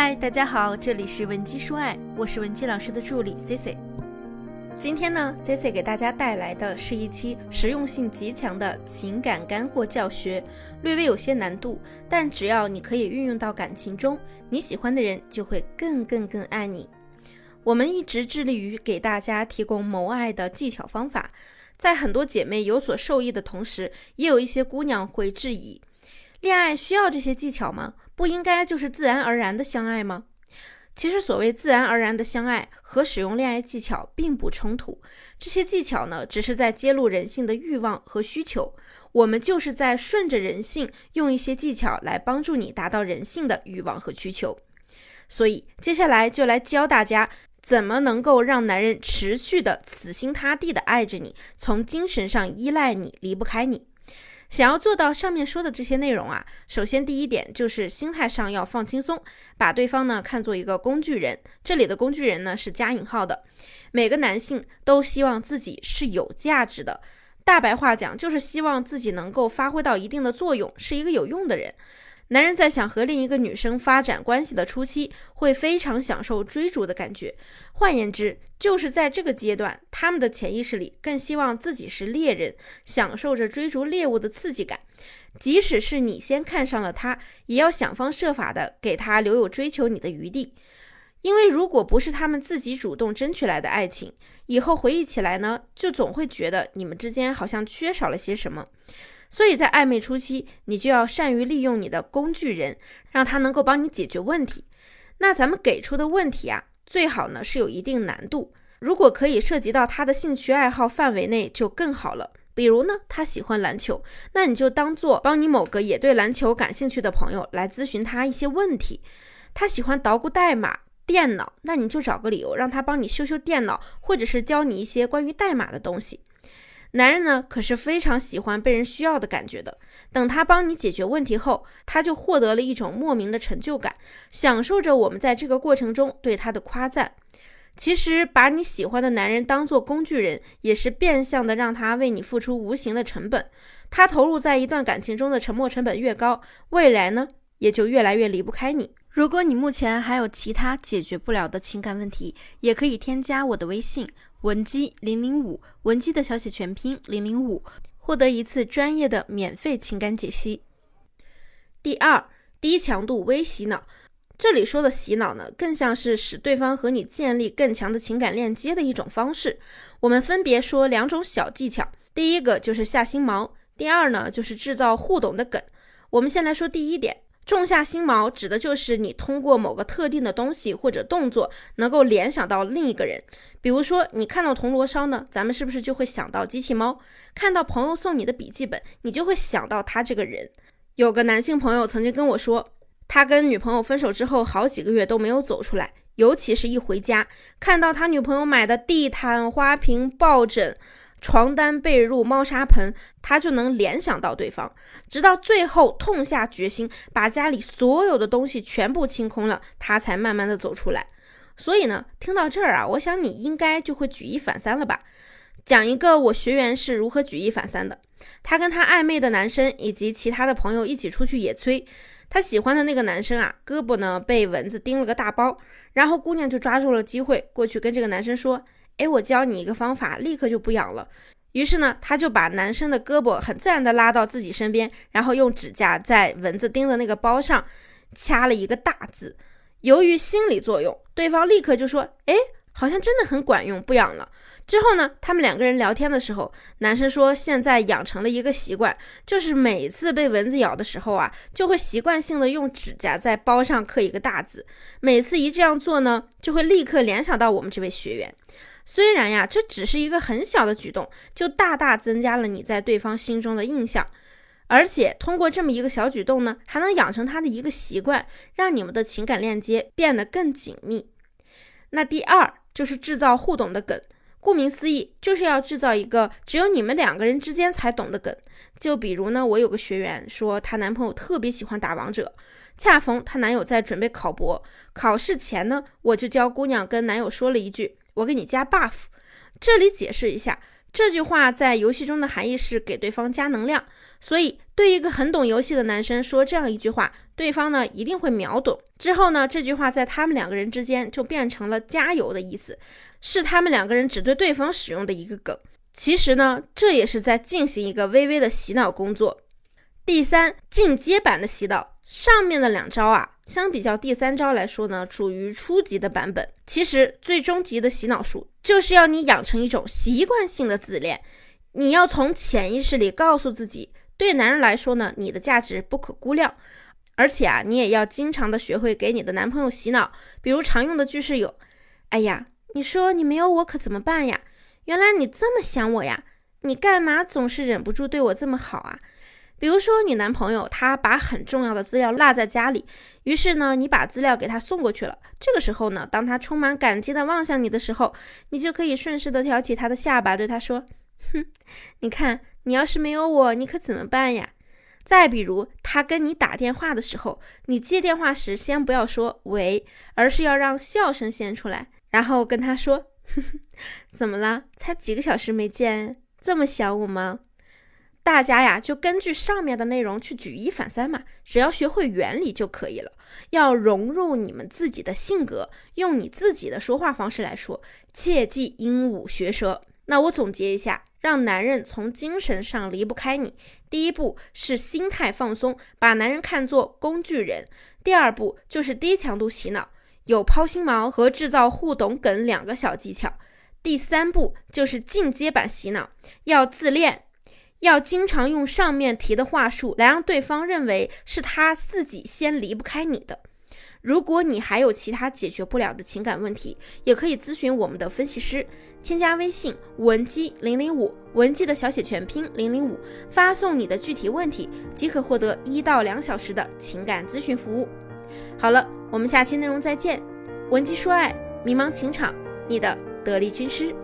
嗨，大家好，这里是文姬说爱，我是文姬老师的助理 C C。今天呢，C C 给大家带来的是一期实用性极强的情感干货教学，略微有些难度，但只要你可以运用到感情中，你喜欢的人就会更更更爱你。我们一直致力于给大家提供谋爱的技巧方法，在很多姐妹有所受益的同时，也有一些姑娘会质疑：恋爱需要这些技巧吗？不应该就是自然而然的相爱吗？其实，所谓自然而然的相爱和使用恋爱技巧并不冲突。这些技巧呢，只是在揭露人性的欲望和需求。我们就是在顺着人性，用一些技巧来帮助你达到人性的欲望和需求。所以，接下来就来教大家怎么能够让男人持续的死心塌地的爱着你，从精神上依赖你，离不开你。想要做到上面说的这些内容啊，首先第一点就是心态上要放轻松，把对方呢看作一个工具人。这里的工具人呢是加引号的。每个男性都希望自己是有价值的，大白话讲就是希望自己能够发挥到一定的作用，是一个有用的人。男人在想和另一个女生发展关系的初期，会非常享受追逐的感觉。换言之，就是在这个阶段，他们的潜意识里更希望自己是猎人，享受着追逐猎物的刺激感。即使是你先看上了他，也要想方设法的给他留有追求你的余地。因为如果不是他们自己主动争取来的爱情，以后回忆起来呢，就总会觉得你们之间好像缺少了些什么。所以在暧昧初期，你就要善于利用你的工具人，让他能够帮你解决问题。那咱们给出的问题啊，最好呢是有一定难度。如果可以涉及到他的兴趣爱好范围内，就更好了。比如呢，他喜欢篮球，那你就当做帮你某个也对篮球感兴趣的朋友来咨询他一些问题。他喜欢捣鼓代码、电脑，那你就找个理由让他帮你修修电脑，或者是教你一些关于代码的东西。男人呢，可是非常喜欢被人需要的感觉的。等他帮你解决问题后，他就获得了一种莫名的成就感，享受着我们在这个过程中对他的夸赞。其实，把你喜欢的男人当做工具人，也是变相的让他为你付出无形的成本。他投入在一段感情中的沉没成本越高，未来呢，也就越来越离不开你。如果你目前还有其他解决不了的情感问题，也可以添加我的微信。文姬零零五，文姬的小写全拼零零五，获得一次专业的免费情感解析。第二，低强度微洗脑，这里说的洗脑呢，更像是使对方和你建立更强的情感链接的一种方式。我们分别说两种小技巧，第一个就是下心锚，第二呢就是制造互动的梗。我们先来说第一点。种下心锚，指的就是你通过某个特定的东西或者动作，能够联想到另一个人。比如说，你看到铜锣烧呢，咱们是不是就会想到机器猫？看到朋友送你的笔记本，你就会想到他这个人。有个男性朋友曾经跟我说，他跟女朋友分手之后，好几个月都没有走出来，尤其是一回家，看到他女朋友买的地毯、花瓶、抱枕。床单、被褥、猫砂盆，他就能联想到对方，直到最后痛下决心，把家里所有的东西全部清空了，他才慢慢的走出来。所以呢，听到这儿啊，我想你应该就会举一反三了吧？讲一个我学员是如何举一反三的。他跟他暧昧的男生以及其他的朋友一起出去野炊，他喜欢的那个男生啊，胳膊呢被蚊子叮了个大包，然后姑娘就抓住了机会过去跟这个男生说。哎，我教你一个方法，立刻就不痒了。于是呢，他就把男生的胳膊很自然的拉到自己身边，然后用指甲在蚊子叮的那个包上掐了一个大字。由于心理作用，对方立刻就说：“哎，好像真的很管用，不痒了。”之后呢，他们两个人聊天的时候，男生说现在养成了一个习惯，就是每次被蚊子咬的时候啊，就会习惯性的用指甲在包上刻一个大字。每次一这样做呢，就会立刻联想到我们这位学员。虽然呀，这只是一个很小的举动，就大大增加了你在对方心中的印象，而且通过这么一个小举动呢，还能养成他的一个习惯，让你们的情感链接变得更紧密。那第二就是制造互动的梗，顾名思义，就是要制造一个只有你们两个人之间才懂的梗。就比如呢，我有个学员说，她男朋友特别喜欢打王者，恰逢她男友在准备考博，考试前呢，我就教姑娘跟男友说了一句。我给你加 buff，这里解释一下，这句话在游戏中的含义是给对方加能量，所以对一个很懂游戏的男生说这样一句话，对方呢一定会秒懂。之后呢，这句话在他们两个人之间就变成了加油的意思，是他们两个人只对对方使用的一个梗。其实呢，这也是在进行一个微微的洗脑工作。第三，进阶版的洗脑，上面的两招啊，相比较第三招来说呢，处于初级的版本。其实最终极的洗脑术，就是要你养成一种习惯性的自恋。你要从潜意识里告诉自己，对男人来说呢，你的价值不可估量。而且啊，你也要经常的学会给你的男朋友洗脑。比如常用的句式有：哎呀，你说你没有我可怎么办呀？原来你这么想我呀？你干嘛总是忍不住对我这么好啊？比如说你男朋友他把很重要的资料落在家里，于是呢你把资料给他送过去了。这个时候呢，当他充满感激的望向你的时候，你就可以顺势的挑起他的下巴，对他说：“哼，你看你要是没有我，你可怎么办呀？”再比如他跟你打电话的时候，你接电话时先不要说喂，而是要让笑声先出来，然后跟他说。哼 哼怎么了？才几个小时没见，这么想我吗？大家呀，就根据上面的内容去举一反三嘛，只要学会原理就可以了。要融入你们自己的性格，用你自己的说话方式来说，切忌鹦鹉学舌。那我总结一下，让男人从精神上离不开你，第一步是心态放松，把男人看作工具人；第二步就是低强度洗脑。有抛心毛和制造互动梗两个小技巧。第三步就是进阶版洗脑，要自恋，要经常用上面提的话术来让对方认为是他自己先离不开你的。如果你还有其他解决不了的情感问题，也可以咨询我们的分析师，添加微信文姬零零五，文姬的小写全拼零零五，发送你的具体问题，即可获得一到两小时的情感咨询服务。好了。我们下期内容再见，文姬说爱，迷茫情场，你的得力军师。